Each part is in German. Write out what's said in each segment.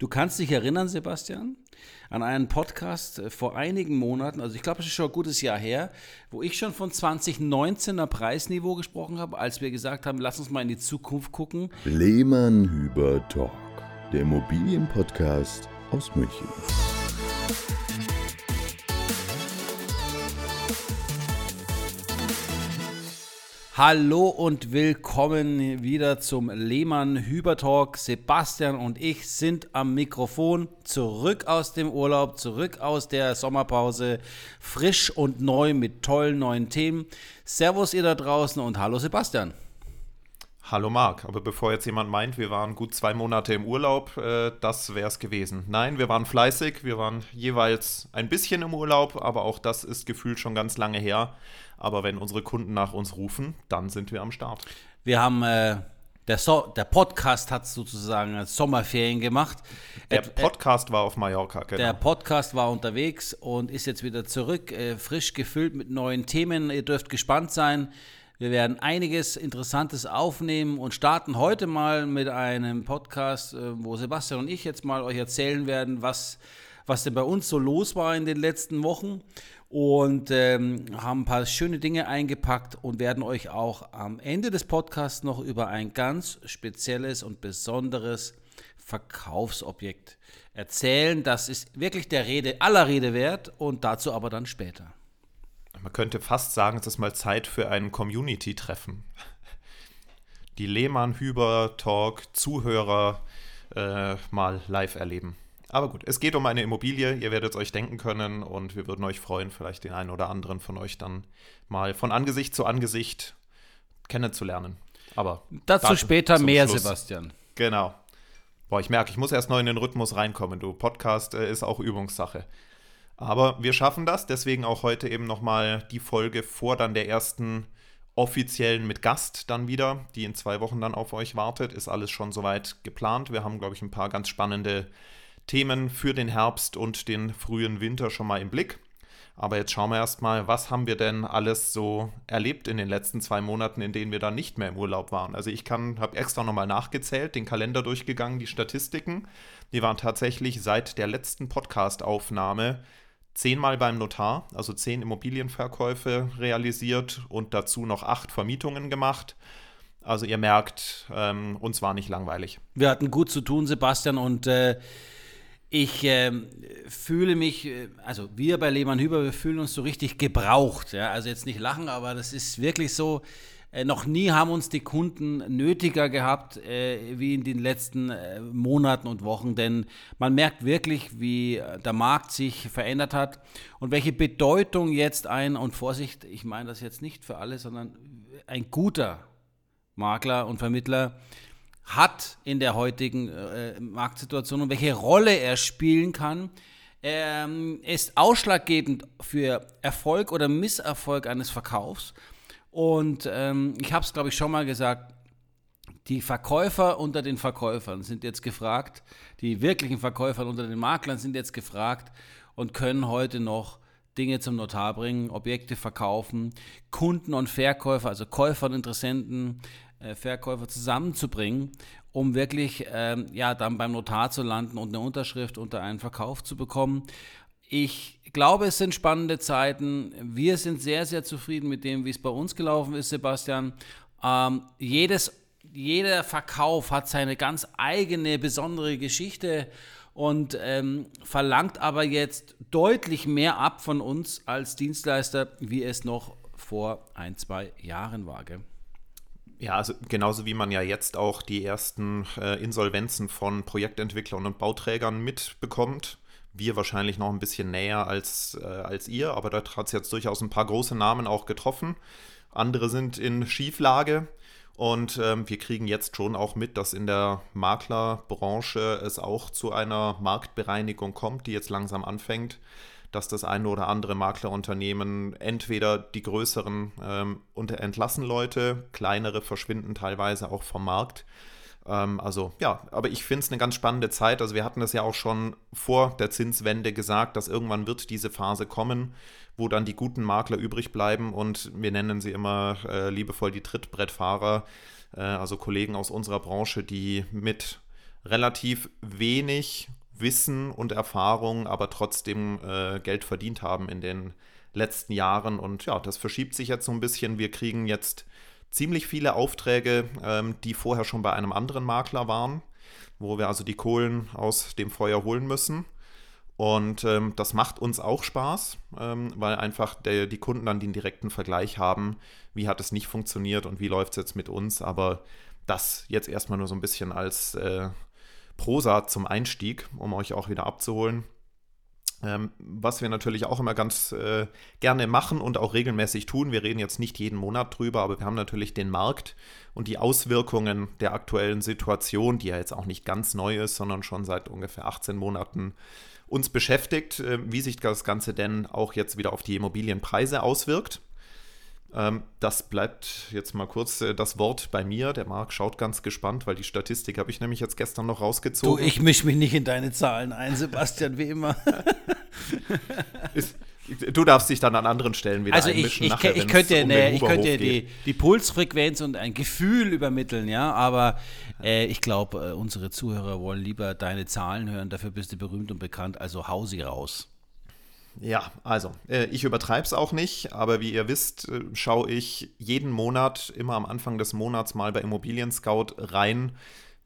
Du kannst dich erinnern, Sebastian, an einen Podcast äh, vor einigen Monaten, also ich glaube, es ist schon ein gutes Jahr her, wo ich schon von 2019er Preisniveau gesprochen habe, als wir gesagt haben, lass uns mal in die Zukunft gucken. Lehmann Hüber Talk, der Immobilienpodcast aus München. Hallo und willkommen wieder zum Lehmann Hüber Talk. Sebastian und ich sind am Mikrofon, zurück aus dem Urlaub, zurück aus der Sommerpause, frisch und neu mit tollen neuen Themen. Servus ihr da draußen und hallo Sebastian. Hallo Marc, aber bevor jetzt jemand meint, wir waren gut zwei Monate im Urlaub, äh, das wäre es gewesen. Nein, wir waren fleißig, wir waren jeweils ein bisschen im Urlaub, aber auch das ist gefühlt schon ganz lange her. Aber wenn unsere Kunden nach uns rufen, dann sind wir am Start. Wir haben, äh, der, so der Podcast hat sozusagen Sommerferien gemacht. Der Podcast war auf Mallorca, genau. Der Podcast war unterwegs und ist jetzt wieder zurück, äh, frisch gefüllt mit neuen Themen. Ihr dürft gespannt sein. Wir werden einiges Interessantes aufnehmen und starten heute mal mit einem Podcast, äh, wo Sebastian und ich jetzt mal euch erzählen werden, was, was denn bei uns so los war in den letzten Wochen und ähm, haben ein paar schöne Dinge eingepackt und werden euch auch am Ende des Podcasts noch über ein ganz spezielles und besonderes Verkaufsobjekt erzählen. Das ist wirklich der Rede aller Rede wert und dazu aber dann später. Man könnte fast sagen, es ist mal Zeit für ein Community-Treffen. Die Lehmann-Hüber-Talk-Zuhörer äh, mal live erleben. Aber gut, es geht um eine Immobilie, ihr werdet es euch denken können und wir würden euch freuen, vielleicht den einen oder anderen von euch dann mal von Angesicht zu Angesicht kennenzulernen. Aber dazu später mehr, Schluss. Sebastian. Genau. Boah, ich merke, ich muss erst noch in den Rhythmus reinkommen. Du, Podcast äh, ist auch Übungssache. Aber wir schaffen das, deswegen auch heute eben nochmal die Folge vor dann der ersten offiziellen mit Gast dann wieder, die in zwei Wochen dann auf euch wartet. Ist alles schon soweit geplant. Wir haben, glaube ich, ein paar ganz spannende Themen für den Herbst und den frühen Winter schon mal im Blick. Aber jetzt schauen wir erstmal, was haben wir denn alles so erlebt in den letzten zwei Monaten, in denen wir dann nicht mehr im Urlaub waren. Also ich habe extra nochmal nachgezählt, den Kalender durchgegangen, die Statistiken. Die waren tatsächlich seit der letzten Podcast-Aufnahme zehnmal beim Notar, also zehn Immobilienverkäufe realisiert und dazu noch acht Vermietungen gemacht. Also ihr merkt, ähm, uns war nicht langweilig. Wir hatten gut zu tun, Sebastian, und äh, ich äh, fühle mich, äh, also wir bei Lehmann Hüber, wir fühlen uns so richtig gebraucht. Ja? Also jetzt nicht lachen, aber das ist wirklich so. Äh, noch nie haben uns die Kunden nötiger gehabt äh, wie in den letzten äh, Monaten und Wochen, denn man merkt wirklich, wie äh, der Markt sich verändert hat und welche Bedeutung jetzt ein, und Vorsicht, ich meine das jetzt nicht für alle, sondern ein guter Makler und Vermittler hat in der heutigen äh, Marktsituation und welche Rolle er spielen kann, ähm, ist ausschlaggebend für Erfolg oder Misserfolg eines Verkaufs. Und ähm, ich habe es, glaube ich, schon mal gesagt, die Verkäufer unter den Verkäufern sind jetzt gefragt, die wirklichen Verkäufer unter den Maklern sind jetzt gefragt und können heute noch Dinge zum Notar bringen, Objekte verkaufen, Kunden und Verkäufer, also Käufer und Interessenten äh, Verkäufer zusammenzubringen, um wirklich ähm, ja, dann beim Notar zu landen und eine Unterschrift unter einen Verkauf zu bekommen. Ich glaube, es sind spannende Zeiten. Wir sind sehr, sehr zufrieden mit dem, wie es bei uns gelaufen ist, Sebastian. Ähm, jedes, jeder Verkauf hat seine ganz eigene, besondere Geschichte und ähm, verlangt aber jetzt deutlich mehr ab von uns als Dienstleister, wie es noch vor ein, zwei Jahren war. Gell? Ja, also genauso wie man ja jetzt auch die ersten äh, Insolvenzen von Projektentwicklern und Bauträgern mitbekommt. Wir wahrscheinlich noch ein bisschen näher als, äh, als ihr, aber da hat es jetzt durchaus ein paar große Namen auch getroffen. Andere sind in Schieflage und ähm, wir kriegen jetzt schon auch mit, dass in der Maklerbranche es auch zu einer Marktbereinigung kommt, die jetzt langsam anfängt dass das eine oder andere Maklerunternehmen entweder die größeren ähm, entlassen Leute, kleinere verschwinden teilweise auch vom Markt. Ähm, also ja, aber ich finde es eine ganz spannende Zeit. Also wir hatten das ja auch schon vor der Zinswende gesagt, dass irgendwann wird diese Phase kommen, wo dann die guten Makler übrig bleiben und wir nennen sie immer äh, liebevoll die Trittbrettfahrer, äh, also Kollegen aus unserer Branche, die mit relativ wenig Wissen und Erfahrung, aber trotzdem äh, Geld verdient haben in den letzten Jahren. Und ja, das verschiebt sich jetzt so ein bisschen. Wir kriegen jetzt ziemlich viele Aufträge, ähm, die vorher schon bei einem anderen Makler waren, wo wir also die Kohlen aus dem Feuer holen müssen. Und ähm, das macht uns auch Spaß, ähm, weil einfach der, die Kunden dann den direkten Vergleich haben, wie hat es nicht funktioniert und wie läuft es jetzt mit uns. Aber das jetzt erstmal nur so ein bisschen als äh, Prosa zum Einstieg, um euch auch wieder abzuholen. Ähm, was wir natürlich auch immer ganz äh, gerne machen und auch regelmäßig tun. Wir reden jetzt nicht jeden Monat drüber, aber wir haben natürlich den Markt und die Auswirkungen der aktuellen Situation, die ja jetzt auch nicht ganz neu ist, sondern schon seit ungefähr 18 Monaten uns beschäftigt, äh, wie sich das Ganze denn auch jetzt wieder auf die Immobilienpreise auswirkt. Ähm, das bleibt jetzt mal kurz äh, das Wort bei mir. Der Marc schaut ganz gespannt, weil die Statistik habe ich nämlich jetzt gestern noch rausgezogen. Du, ich mische mich nicht in deine Zahlen ein, Sebastian, wie immer. Ist, du darfst dich dann an anderen Stellen wieder also einmischen. Ich, ich, nachher, ich könnte, um ne, ich könnte die, die, Pulsfrequenz und ein Gefühl übermitteln, ja, aber äh, ich glaube, äh, unsere Zuhörer wollen lieber deine Zahlen hören. Dafür bist du berühmt und bekannt, also hau sie raus. Ja, also, äh, ich übertreibe es auch nicht, aber wie ihr wisst, äh, schaue ich jeden Monat, immer am Anfang des Monats mal bei Immobilien Scout rein,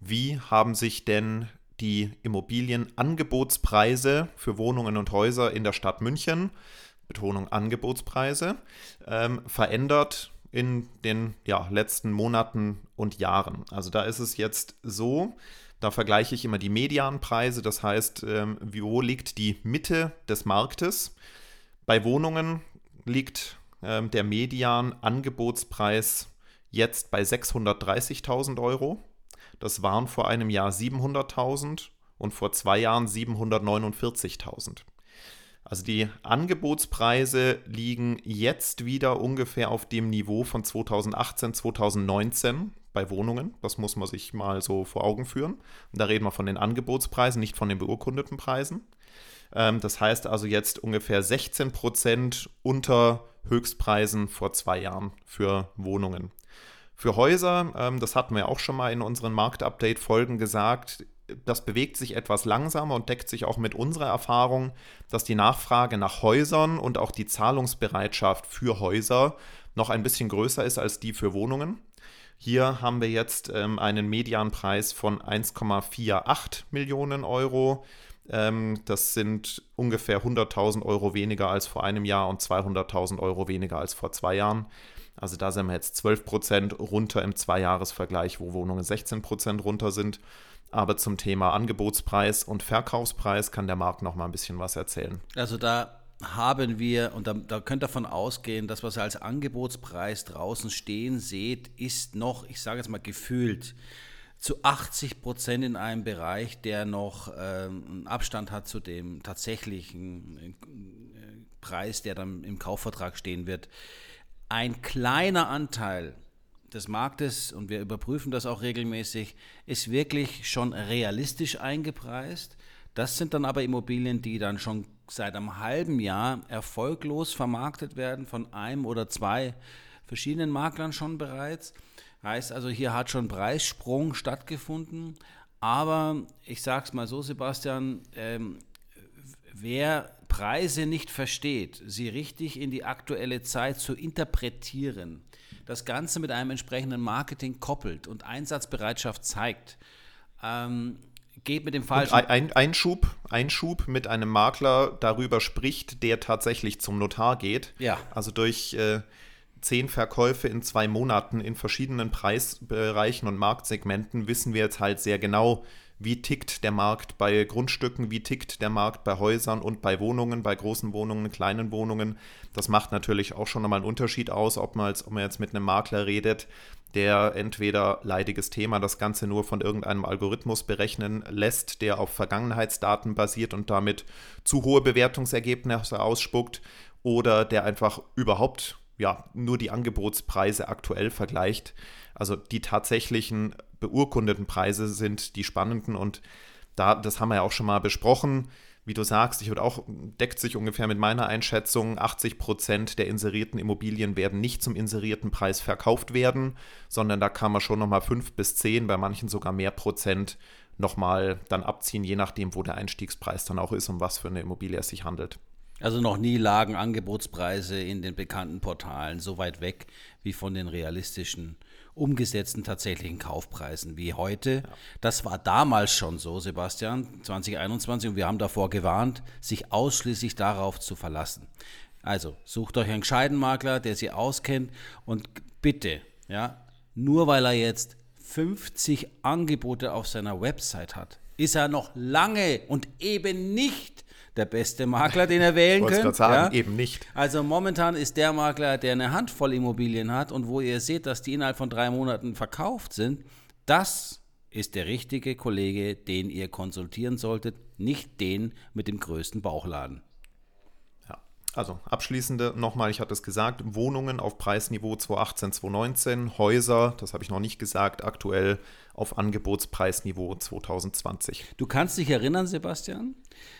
wie haben sich denn die Immobilienangebotspreise für Wohnungen und Häuser in der Stadt München, Betonung Angebotspreise, ähm, verändert in den ja, letzten Monaten und Jahren. Also da ist es jetzt so, da vergleiche ich immer die Medianpreise, das heißt, ähm, wo liegt die Mitte des Marktes. Bei Wohnungen liegt ähm, der Median-Angebotspreis jetzt bei 630.000 Euro. Das waren vor einem Jahr 700.000 und vor zwei Jahren 749.000. Also die Angebotspreise liegen jetzt wieder ungefähr auf dem Niveau von 2018, 2019 bei Wohnungen. Das muss man sich mal so vor Augen führen. Und da reden wir von den Angebotspreisen, nicht von den beurkundeten Preisen. Ähm, das heißt also jetzt ungefähr 16 Prozent unter Höchstpreisen vor zwei Jahren für Wohnungen. Für Häuser, ähm, das hatten wir auch schon mal in unseren Marktupdate-Folgen gesagt, das bewegt sich etwas langsamer und deckt sich auch mit unserer Erfahrung, dass die Nachfrage nach Häusern und auch die Zahlungsbereitschaft für Häuser noch ein bisschen größer ist als die für Wohnungen. Hier haben wir jetzt ähm, einen Medianpreis von 1,48 Millionen Euro. Ähm, das sind ungefähr 100.000 Euro weniger als vor einem Jahr und 200.000 Euro weniger als vor zwei Jahren. Also da sind wir jetzt 12 Prozent runter im Zweijahresvergleich, wo Wohnungen 16 Prozent runter sind. Aber zum Thema Angebotspreis und Verkaufspreis kann der Markt noch mal ein bisschen was erzählen. Also da haben wir, und da, da könnt ihr davon ausgehen, dass was ihr als Angebotspreis draußen stehen seht, ist noch, ich sage jetzt mal gefühlt, zu 80 Prozent in einem Bereich, der noch ähm, einen Abstand hat zu dem tatsächlichen äh, Preis, der dann im Kaufvertrag stehen wird. Ein kleiner Anteil des Marktes, und wir überprüfen das auch regelmäßig, ist wirklich schon realistisch eingepreist. Das sind dann aber Immobilien, die dann schon seit einem halben Jahr erfolglos vermarktet werden von einem oder zwei verschiedenen Maklern schon bereits. Heißt also, hier hat schon Preissprung stattgefunden. Aber ich sage es mal so, Sebastian, ähm, wer Preise nicht versteht, sie richtig in die aktuelle Zeit zu interpretieren, das Ganze mit einem entsprechenden Marketing koppelt und Einsatzbereitschaft zeigt, ähm, geht mit dem falschen. Ein, Einschub, Einschub mit einem Makler darüber spricht, der tatsächlich zum Notar geht. Ja. Also durch äh, zehn Verkäufe in zwei Monaten in verschiedenen Preisbereichen und Marktsegmenten wissen wir jetzt halt sehr genau, wie tickt der Markt bei Grundstücken, wie tickt der Markt bei Häusern und bei Wohnungen, bei großen Wohnungen, kleinen Wohnungen. Das macht natürlich auch schon nochmal einen Unterschied aus, ob man, jetzt, ob man jetzt mit einem Makler redet, der entweder leidiges Thema das Ganze nur von irgendeinem Algorithmus berechnen lässt, der auf Vergangenheitsdaten basiert und damit zu hohe Bewertungsergebnisse ausspuckt, oder der einfach überhaupt ja, nur die Angebotspreise aktuell vergleicht. Also die tatsächlichen beurkundeten Preise sind die spannenden und da, das haben wir ja auch schon mal besprochen wie du sagst, ich würde auch, deckt sich ungefähr mit meiner Einschätzung, 80 Prozent der inserierten Immobilien werden nicht zum inserierten Preis verkauft werden, sondern da kann man schon nochmal 5 bis 10, bei manchen sogar mehr Prozent nochmal dann abziehen, je nachdem, wo der Einstiegspreis dann auch ist, um was für eine Immobilie es sich handelt. Also noch nie lagen Angebotspreise in den bekannten Portalen so weit weg wie von den realistischen umgesetzten tatsächlichen Kaufpreisen wie heute. Ja. Das war damals schon so, Sebastian, 2021, und wir haben davor gewarnt, sich ausschließlich darauf zu verlassen. Also sucht euch einen gescheiten Makler, der sie auskennt und bitte, ja, nur weil er jetzt 50 Angebote auf seiner Website hat, ist er noch lange und eben nicht der beste Makler, den er wählen könnte. Ich sagen, ja? eben nicht. Also momentan ist der Makler, der eine Handvoll Immobilien hat und wo ihr seht, dass die innerhalb von drei Monaten verkauft sind, das ist der richtige Kollege, den ihr konsultieren solltet, nicht den mit dem größten Bauchladen. Also abschließende nochmal, ich hatte es gesagt, Wohnungen auf Preisniveau 2018, 2019, Häuser, das habe ich noch nicht gesagt, aktuell auf Angebotspreisniveau 2020. Du kannst dich erinnern, Sebastian,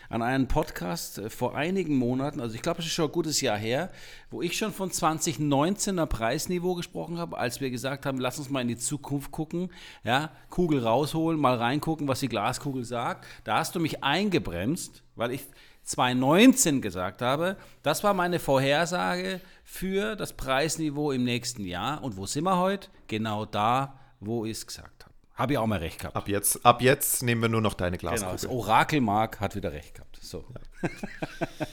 an einen Podcast äh, vor einigen Monaten, also ich glaube, es ist schon ein gutes Jahr her, wo ich schon von 2019er Preisniveau gesprochen habe, als wir gesagt haben, lass uns mal in die Zukunft gucken, ja, Kugel rausholen, mal reingucken, was die Glaskugel sagt. Da hast du mich eingebremst, weil ich 2019 gesagt habe, das war meine Vorhersage für das Preisniveau im nächsten Jahr. Und wo sind wir heute? Genau da, wo ich es gesagt habe. Habe ich auch mal recht gehabt. Ab jetzt, ab jetzt nehmen wir nur noch deine Glaskugel. Genau, das Orakel Mark hat wieder recht gehabt. So. Ja.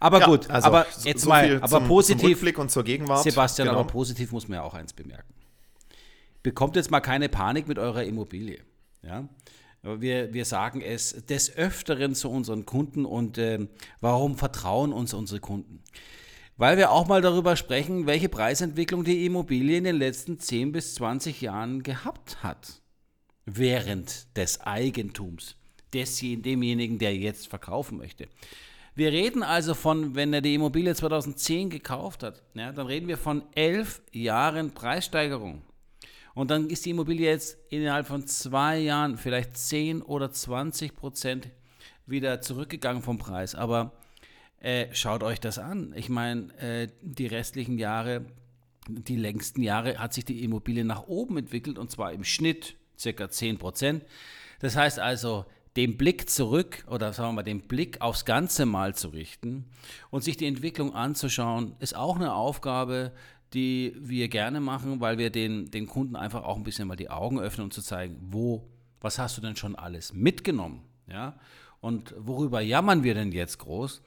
aber ja, gut, also aber jetzt so mal, aber zum, positiv. Zum Rückblick und zur Gegenwart. Sebastian, genau. aber positiv muss man ja auch eins bemerken. Bekommt jetzt mal keine Panik mit eurer Immobilie. Ja? Wir, wir sagen es des Öfteren zu unseren Kunden und äh, warum vertrauen uns unsere Kunden? Weil wir auch mal darüber sprechen, welche Preisentwicklung die Immobilie in den letzten 10 bis 20 Jahren gehabt hat. Während des Eigentums desjenigen, demjenigen, der jetzt verkaufen möchte. Wir reden also von, wenn er die Immobilie 2010 gekauft hat, ja, dann reden wir von elf Jahren Preissteigerung. Und dann ist die Immobilie jetzt innerhalb von zwei Jahren vielleicht 10 oder 20 Prozent wieder zurückgegangen vom Preis. Aber äh, schaut euch das an. Ich meine, äh, die restlichen Jahre, die längsten Jahre hat sich die Immobilie nach oben entwickelt und zwar im Schnitt circa 10 Prozent. Das heißt also, den Blick zurück oder sagen wir mal, den Blick aufs Ganze mal zu richten und sich die Entwicklung anzuschauen, ist auch eine Aufgabe, die wir gerne machen, weil wir den, den Kunden einfach auch ein bisschen mal die Augen öffnen und zu zeigen, wo, was hast du denn schon alles mitgenommen? Ja? Und worüber jammern wir denn jetzt groß?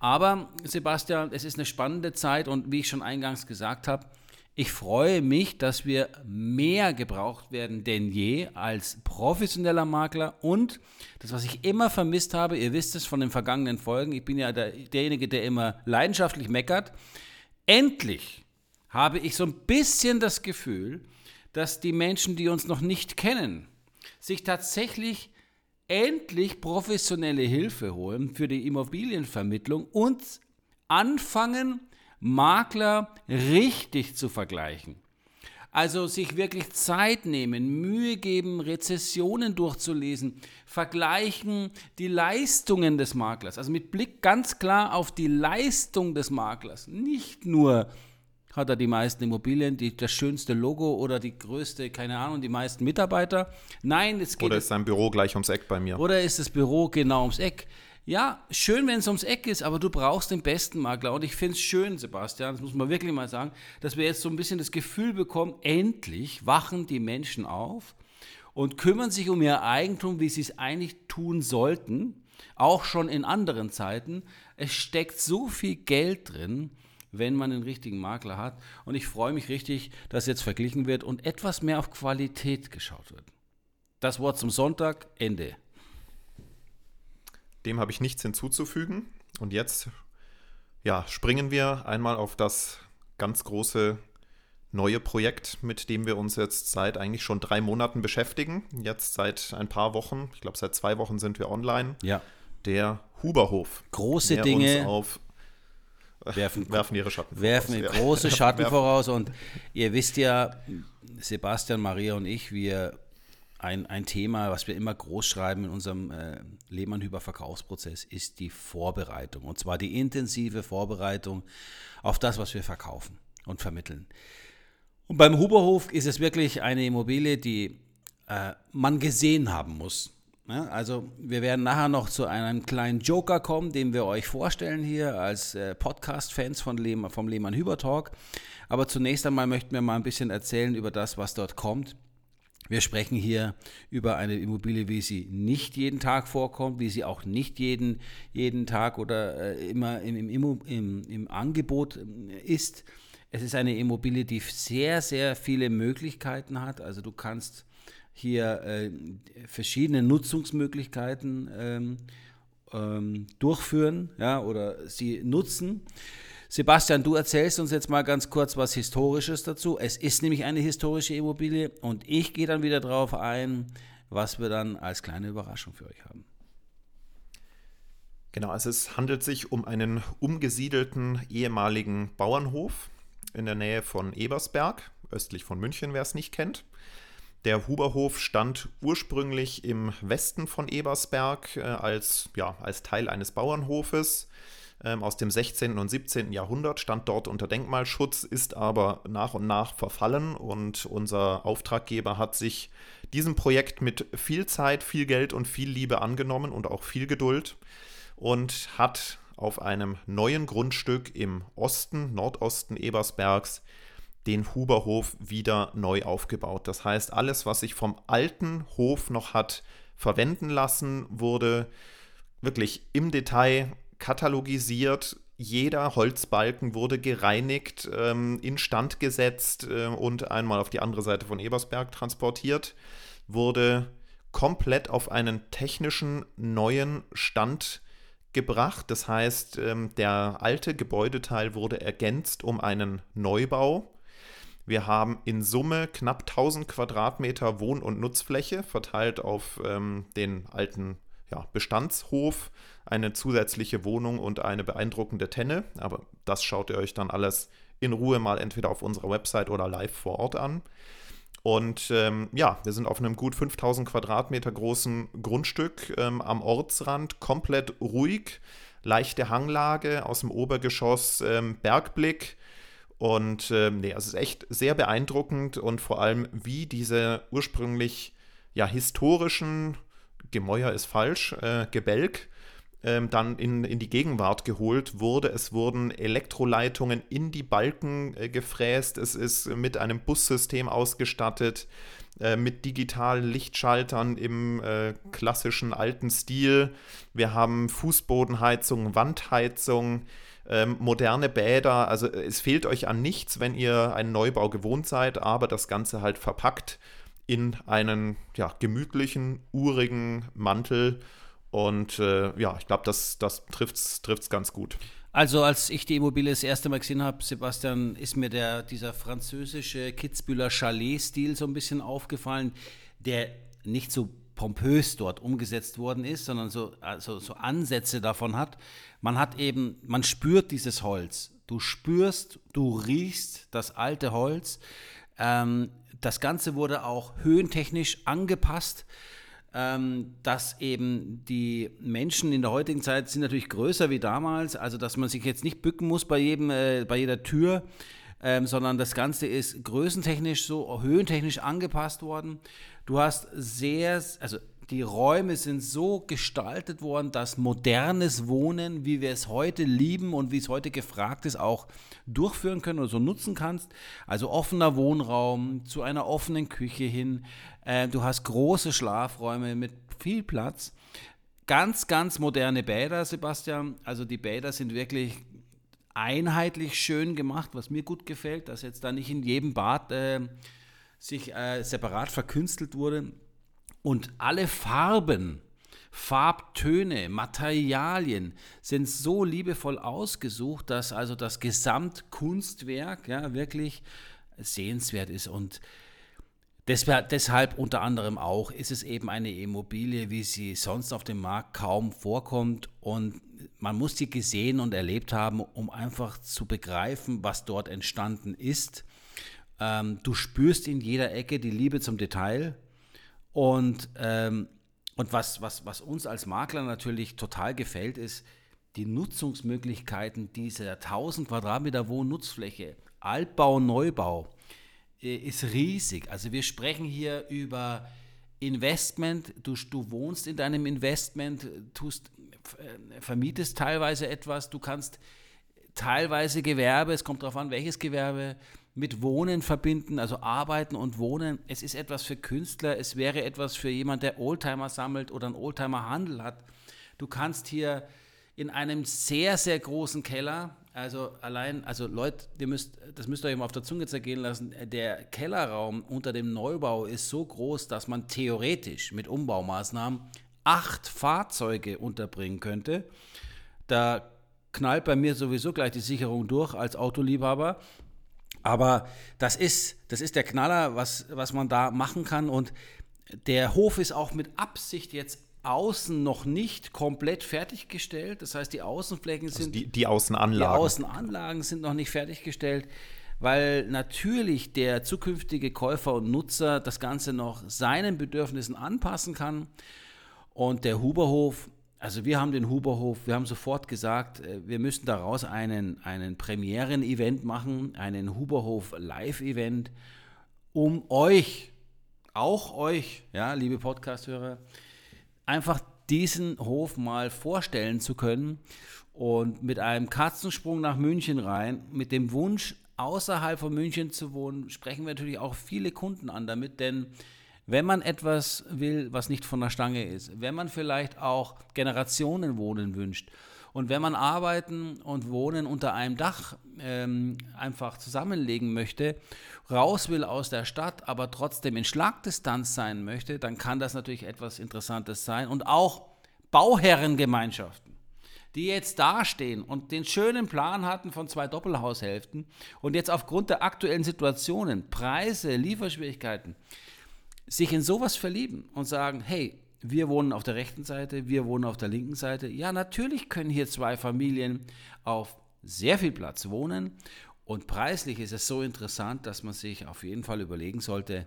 Aber Sebastian, es ist eine spannende Zeit und wie ich schon eingangs gesagt habe, ich freue mich, dass wir mehr gebraucht werden denn je als professioneller Makler und das, was ich immer vermisst habe, ihr wisst es von den vergangenen Folgen, ich bin ja der, derjenige, der immer leidenschaftlich meckert, endlich habe ich so ein bisschen das Gefühl, dass die Menschen, die uns noch nicht kennen, sich tatsächlich endlich professionelle Hilfe holen für die Immobilienvermittlung und anfangen, Makler richtig zu vergleichen. Also sich wirklich Zeit nehmen, Mühe geben, Rezessionen durchzulesen, vergleichen die Leistungen des Maklers. Also mit Blick ganz klar auf die Leistung des Maklers. Nicht nur hat er die meisten Immobilien, die, das schönste Logo oder die größte, keine Ahnung, die meisten Mitarbeiter. Nein, es geht. Oder ist sein Büro gleich ums Eck bei mir? Oder ist das Büro genau ums Eck? Ja, schön, wenn es ums Eck ist, aber du brauchst den besten Makler. Und ich finde es schön, Sebastian, das muss man wirklich mal sagen, dass wir jetzt so ein bisschen das Gefühl bekommen, endlich wachen die Menschen auf und kümmern sich um ihr Eigentum, wie sie es eigentlich tun sollten, auch schon in anderen Zeiten. Es steckt so viel Geld drin wenn man den richtigen Makler hat. Und ich freue mich richtig, dass jetzt verglichen wird und etwas mehr auf Qualität geschaut wird. Das Wort zum Sonntag, Ende. Dem habe ich nichts hinzuzufügen. Und jetzt ja, springen wir einmal auf das ganz große neue Projekt, mit dem wir uns jetzt seit eigentlich schon drei Monaten beschäftigen. Jetzt seit ein paar Wochen, ich glaube seit zwei Wochen sind wir online. Ja. Der Huberhof. Große Dinge. Uns auf werfen, werfen ihre Schatten werfen voraus. große Schatten werfen. voraus. Und ihr wisst ja, Sebastian, Maria und ich, wir ein, ein Thema, was wir immer groß schreiben in unserem äh, Lehmann-Hüber Verkaufsprozess, ist die Vorbereitung. Und zwar die intensive Vorbereitung auf das, was wir verkaufen und vermitteln. Und beim Huberhof ist es wirklich eine Immobilie, die äh, man gesehen haben muss. Ja, also wir werden nachher noch zu einem kleinen Joker kommen, den wir euch vorstellen hier als äh, Podcast-Fans von Lehmann, vom Lehmann Hüber Talk. Aber zunächst einmal möchten wir mal ein bisschen erzählen über das, was dort kommt. Wir sprechen hier über eine Immobilie, wie sie nicht jeden Tag vorkommt, wie sie auch nicht jeden, jeden Tag oder äh, immer im, im, im, im Angebot äh, ist. Es ist eine Immobilie, die sehr, sehr viele Möglichkeiten hat. Also du kannst hier äh, verschiedene Nutzungsmöglichkeiten ähm, ähm, durchführen ja, oder sie nutzen. Sebastian, du erzählst uns jetzt mal ganz kurz was Historisches dazu. Es ist nämlich eine historische Immobilie und ich gehe dann wieder darauf ein, was wir dann als kleine Überraschung für euch haben. Genau, also es handelt sich um einen umgesiedelten ehemaligen Bauernhof in der Nähe von Ebersberg, östlich von München, wer es nicht kennt. Der Huberhof stand ursprünglich im Westen von Ebersberg äh, als, ja, als Teil eines Bauernhofes ähm, aus dem 16. und 17. Jahrhundert, stand dort unter Denkmalschutz, ist aber nach und nach verfallen und unser Auftraggeber hat sich diesem Projekt mit viel Zeit, viel Geld und viel Liebe angenommen und auch viel Geduld und hat auf einem neuen Grundstück im Osten, Nordosten Ebersbergs den Huberhof wieder neu aufgebaut. Das heißt, alles, was sich vom alten Hof noch hat verwenden lassen, wurde wirklich im Detail katalogisiert. Jeder Holzbalken wurde gereinigt, ähm, instand gesetzt äh, und einmal auf die andere Seite von Ebersberg transportiert, wurde komplett auf einen technischen neuen Stand gebracht. Das heißt, ähm, der alte Gebäudeteil wurde ergänzt um einen Neubau wir haben in Summe knapp 1000 Quadratmeter Wohn- und Nutzfläche verteilt auf ähm, den alten ja, Bestandshof, eine zusätzliche Wohnung und eine beeindruckende Tenne. Aber das schaut ihr euch dann alles in Ruhe mal entweder auf unserer Website oder live vor Ort an. Und ähm, ja, wir sind auf einem gut 5000 Quadratmeter großen Grundstück ähm, am Ortsrand, komplett ruhig, leichte Hanglage aus dem Obergeschoss, ähm, Bergblick und ähm, nee, also es ist echt sehr beeindruckend und vor allem, wie diese ursprünglich ja historischen, Gemäuer ist falsch, äh, Gebälk, ähm, dann in, in die Gegenwart geholt wurde. Es wurden Elektroleitungen in die Balken äh, gefräst. Es ist mit einem Bussystem ausgestattet, äh, mit digitalen Lichtschaltern im äh, klassischen alten Stil. Wir haben Fußbodenheizung, Wandheizung ähm, moderne Bäder. Also äh, es fehlt euch an nichts, wenn ihr einen Neubau gewohnt seid, aber das Ganze halt verpackt in einen ja, gemütlichen, urigen Mantel. Und äh, ja, ich glaube, das, das trifft es ganz gut. Also als ich die Immobilie das erste Mal gesehen habe, Sebastian, ist mir der, dieser französische Kitzbühler Chalet-Stil so ein bisschen aufgefallen, der nicht so pompös dort umgesetzt worden ist, sondern so, also so Ansätze davon hat. Man hat eben, man spürt dieses Holz. Du spürst, du riechst das alte Holz. Ähm, das Ganze wurde auch höhentechnisch angepasst, ähm, dass eben die Menschen in der heutigen Zeit sind natürlich größer wie damals, also dass man sich jetzt nicht bücken muss bei, jedem, äh, bei jeder Tür, ähm, sondern das Ganze ist größentechnisch so, höhentechnisch angepasst worden. Du hast sehr, also die Räume sind so gestaltet worden, dass modernes Wohnen, wie wir es heute lieben und wie es heute gefragt ist, auch durchführen können oder so nutzen kannst. Also offener Wohnraum zu einer offenen Küche hin. Äh, du hast große Schlafräume mit viel Platz. Ganz, ganz moderne Bäder, Sebastian. Also die Bäder sind wirklich einheitlich schön gemacht, was mir gut gefällt, dass jetzt da nicht in jedem Bad äh, sich äh, separat verkünstelt wurde. Und alle Farben, Farbtöne, Materialien sind so liebevoll ausgesucht, dass also das Gesamtkunstwerk ja, wirklich sehenswert ist. Und deshalb unter anderem auch ist es eben eine Immobilie, wie sie sonst auf dem Markt kaum vorkommt. Und man muss sie gesehen und erlebt haben, um einfach zu begreifen, was dort entstanden ist. Ähm, du spürst in jeder Ecke die Liebe zum Detail. Und, ähm, und was, was, was uns als Makler natürlich total gefällt, ist die Nutzungsmöglichkeiten dieser 1000 Quadratmeter Wohnnutzfläche. Altbau, Neubau äh, ist riesig. Also wir sprechen hier über Investment, du, du wohnst in deinem Investment, tust, äh, vermietest teilweise etwas, du kannst teilweise Gewerbe, es kommt darauf an, welches Gewerbe, mit Wohnen verbinden, also Arbeiten und Wohnen. Es ist etwas für Künstler, es wäre etwas für jemand, der Oldtimer sammelt oder einen Oldtimer-Handel hat. Du kannst hier in einem sehr, sehr großen Keller, also allein, also Leute, ihr müsst, das müsst ihr euch mal auf der Zunge zergehen lassen, der Kellerraum unter dem Neubau ist so groß, dass man theoretisch mit Umbaumaßnahmen acht Fahrzeuge unterbringen könnte. Da knallt bei mir sowieso gleich die Sicherung durch als Autoliebhaber. Aber das ist, das ist der Knaller, was, was man da machen kann. Und der Hof ist auch mit Absicht jetzt außen noch nicht komplett fertiggestellt. Das heißt, die Außenflächen also sind. Die, die Außenanlagen. Die Außenanlagen sind noch nicht fertiggestellt, weil natürlich der zukünftige Käufer und Nutzer das Ganze noch seinen Bedürfnissen anpassen kann. Und der Huberhof also wir haben den Huberhof, wir haben sofort gesagt, äh, wir müssten daraus einen, einen Premieren-Event machen, einen Huberhof Live-Event, um euch, auch euch, ja, liebe Podcast-Hörer, einfach diesen Hof mal vorstellen zu können und mit einem Katzensprung nach München rein, mit dem Wunsch, außerhalb von München zu wohnen, sprechen wir natürlich auch viele Kunden an damit, denn wenn man etwas will, was nicht von der Stange ist, wenn man vielleicht auch Generationenwohnen wünscht und wenn man Arbeiten und Wohnen unter einem Dach ähm, einfach zusammenlegen möchte, raus will aus der Stadt, aber trotzdem in Schlagdistanz sein möchte, dann kann das natürlich etwas Interessantes sein. Und auch Bauherrengemeinschaften, die jetzt dastehen und den schönen Plan hatten von zwei Doppelhaushälften und jetzt aufgrund der aktuellen Situationen, Preise, Lieferschwierigkeiten, sich in sowas verlieben und sagen, hey, wir wohnen auf der rechten Seite, wir wohnen auf der linken Seite. Ja, natürlich können hier zwei Familien auf sehr viel Platz wohnen und preislich ist es so interessant, dass man sich auf jeden Fall überlegen sollte,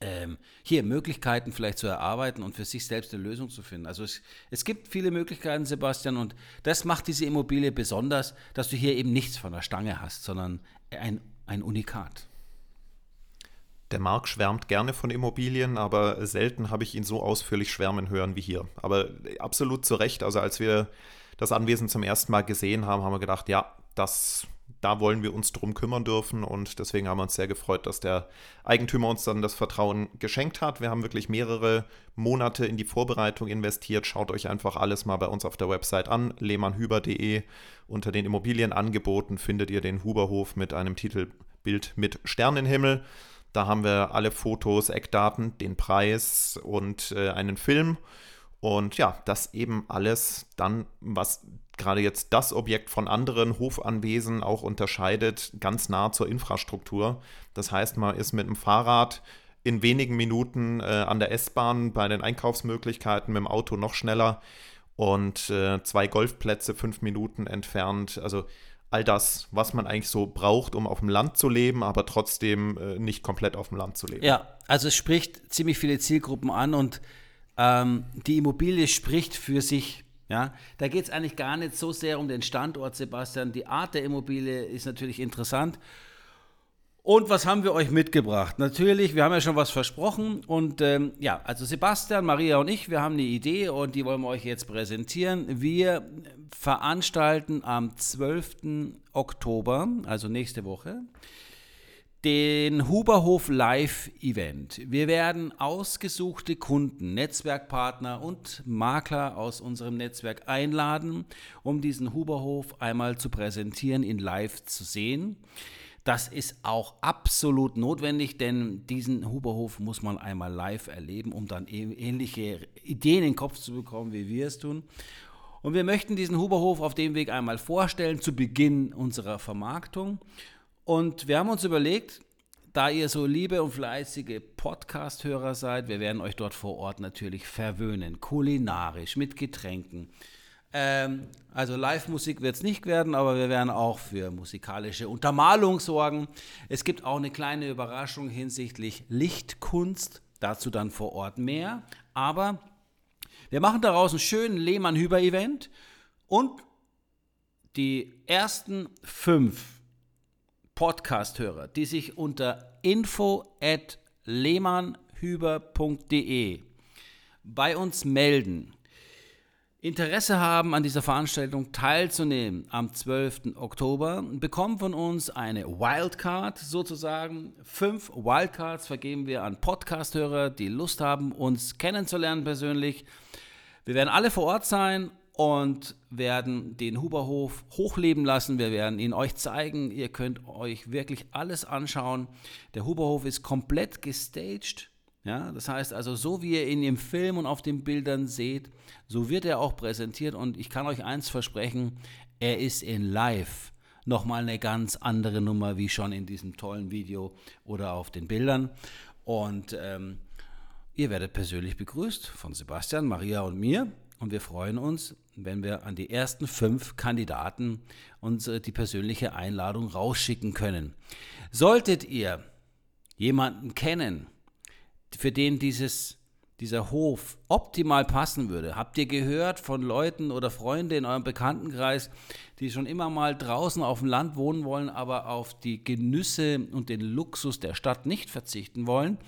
ähm, hier Möglichkeiten vielleicht zu erarbeiten und für sich selbst eine Lösung zu finden. Also es, es gibt viele Möglichkeiten, Sebastian, und das macht diese Immobilie besonders, dass du hier eben nichts von der Stange hast, sondern ein, ein Unikat. Der Marc schwärmt gerne von Immobilien, aber selten habe ich ihn so ausführlich schwärmen hören wie hier. Aber absolut zu Recht. Also als wir das Anwesen zum ersten Mal gesehen haben, haben wir gedacht, ja, das, da wollen wir uns drum kümmern dürfen. Und deswegen haben wir uns sehr gefreut, dass der Eigentümer uns dann das Vertrauen geschenkt hat. Wir haben wirklich mehrere Monate in die Vorbereitung investiert. Schaut euch einfach alles mal bei uns auf der Website an, lehmannhuber.de. Unter den Immobilienangeboten findet ihr den Huberhof mit einem Titelbild mit Sternenhimmel. Da haben wir alle Fotos, Eckdaten, den Preis und äh, einen Film. Und ja, das eben alles dann, was gerade jetzt das Objekt von anderen Hofanwesen auch unterscheidet, ganz nah zur Infrastruktur. Das heißt, man ist mit dem Fahrrad in wenigen Minuten äh, an der S-Bahn bei den Einkaufsmöglichkeiten, mit dem Auto noch schneller und äh, zwei Golfplätze fünf Minuten entfernt. Also all das, was man eigentlich so braucht, um auf dem Land zu leben, aber trotzdem äh, nicht komplett auf dem Land zu leben. Ja, also es spricht ziemlich viele Zielgruppen an und ähm, die Immobilie spricht für sich. Ja, da geht es eigentlich gar nicht so sehr um den Standort, Sebastian. Die Art der Immobilie ist natürlich interessant und was haben wir euch mitgebracht? Natürlich, wir haben ja schon was versprochen. Und ähm, ja, also Sebastian, Maria und ich, wir haben eine Idee und die wollen wir euch jetzt präsentieren. Wir veranstalten am 12. Oktober, also nächste Woche, den Huberhof Live Event. Wir werden ausgesuchte Kunden, Netzwerkpartner und Makler aus unserem Netzwerk einladen, um diesen Huberhof einmal zu präsentieren, ihn live zu sehen. Das ist auch absolut notwendig, denn diesen Huberhof muss man einmal live erleben, um dann ähnliche Ideen in den Kopf zu bekommen, wie wir es tun. Und wir möchten diesen Huberhof auf dem Weg einmal vorstellen, zu Beginn unserer Vermarktung. Und wir haben uns überlegt, da ihr so liebe und fleißige Podcast-Hörer seid, wir werden euch dort vor Ort natürlich verwöhnen, kulinarisch, mit Getränken, ähm, also Live-Musik wird es nicht werden, aber wir werden auch für musikalische Untermalung sorgen. Es gibt auch eine kleine Überraschung hinsichtlich Lichtkunst, dazu dann vor Ort mehr. Aber wir machen daraus einen schönen Lehmann-Hüber-Event und die ersten fünf Podcast-Hörer, die sich unter info at lehmannhüber.de bei uns melden. Interesse haben, an dieser Veranstaltung teilzunehmen am 12. Oktober, bekommen von uns eine Wildcard sozusagen. Fünf Wildcards vergeben wir an Podcast-Hörer, die Lust haben, uns kennenzulernen persönlich. Wir werden alle vor Ort sein und werden den Huberhof hochleben lassen. Wir werden ihn euch zeigen. Ihr könnt euch wirklich alles anschauen. Der Huberhof ist komplett gestaged. Ja, das heißt also, so wie ihr ihn im Film und auf den Bildern seht, so wird er auch präsentiert. Und ich kann euch eins versprechen, er ist in Live nochmal eine ganz andere Nummer wie schon in diesem tollen Video oder auf den Bildern. Und ähm, ihr werdet persönlich begrüßt von Sebastian, Maria und mir. Und wir freuen uns, wenn wir an die ersten fünf Kandidaten uns äh, die persönliche Einladung rausschicken können. Solltet ihr jemanden kennen, für den dieses, dieser Hof optimal passen würde. Habt ihr gehört von Leuten oder Freunden in eurem Bekanntenkreis, die schon immer mal draußen auf dem Land wohnen wollen, aber auf die Genüsse und den Luxus der Stadt nicht verzichten wollen?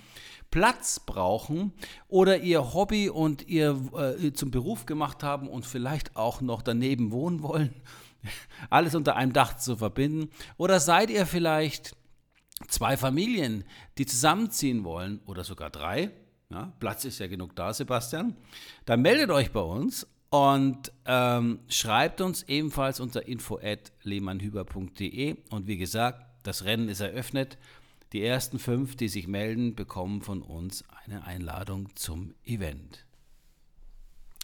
Platz brauchen oder ihr Hobby und ihr äh, zum Beruf gemacht haben und vielleicht auch noch daneben wohnen wollen, alles unter einem Dach zu verbinden? Oder seid ihr vielleicht zwei Familien, die zusammenziehen wollen oder sogar drei, ja, Platz ist ja genug da, Sebastian, dann meldet euch bei uns und ähm, schreibt uns ebenfalls unter info@lehmannhüber.de und wie gesagt, das Rennen ist eröffnet. Die ersten fünf, die sich melden, bekommen von uns eine Einladung zum Event.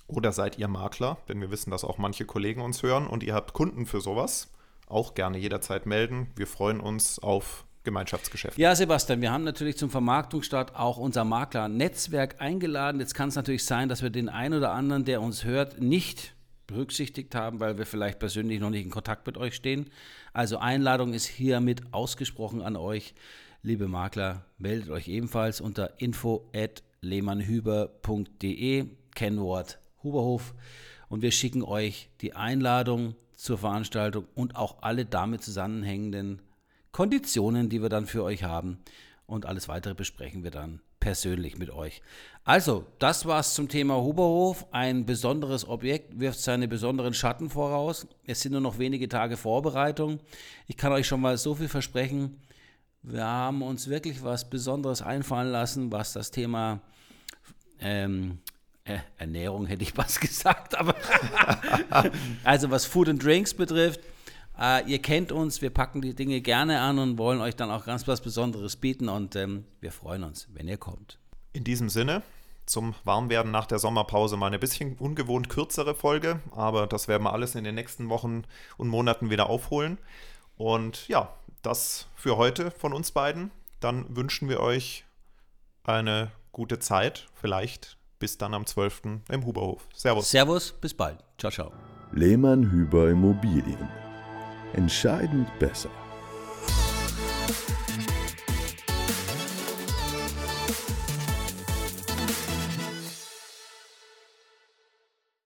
Oder seid ihr Makler? Denn wir wissen, dass auch manche Kollegen uns hören und ihr habt Kunden für sowas. Auch gerne jederzeit melden. Wir freuen uns auf Gemeinschaftsgeschäft. Ja, Sebastian, wir haben natürlich zum Vermarktungsstart auch unser Makler-Netzwerk eingeladen. Jetzt kann es natürlich sein, dass wir den einen oder anderen, der uns hört, nicht berücksichtigt haben, weil wir vielleicht persönlich noch nicht in Kontakt mit euch stehen. Also Einladung ist hiermit ausgesprochen an euch. Liebe Makler, meldet euch ebenfalls unter info@lehmannhüber.de, Kennwort Huberhof und wir schicken euch die Einladung zur Veranstaltung und auch alle damit zusammenhängenden Konditionen, die wir dann für euch haben. Und alles weitere besprechen wir dann persönlich mit euch. Also, das war's zum Thema Huberhof. Ein besonderes Objekt wirft seine besonderen Schatten voraus. Es sind nur noch wenige Tage Vorbereitung. Ich kann euch schon mal so viel versprechen. Wir haben uns wirklich was Besonderes einfallen lassen, was das Thema ähm, äh, Ernährung hätte ich was gesagt, aber also was Food and Drinks betrifft. Äh, ihr kennt uns, wir packen die Dinge gerne an und wollen euch dann auch ganz was Besonderes bieten und ähm, wir freuen uns, wenn ihr kommt. In diesem Sinne, zum Warmwerden nach der Sommerpause mal eine bisschen ungewohnt kürzere Folge, aber das werden wir alles in den nächsten Wochen und Monaten wieder aufholen. Und ja, das für heute von uns beiden. Dann wünschen wir euch eine gute Zeit, vielleicht bis dann am 12. im Huberhof. Servus. Servus, bis bald. Ciao, ciao. Lehmann Hüber Immobilien entscheidend besser.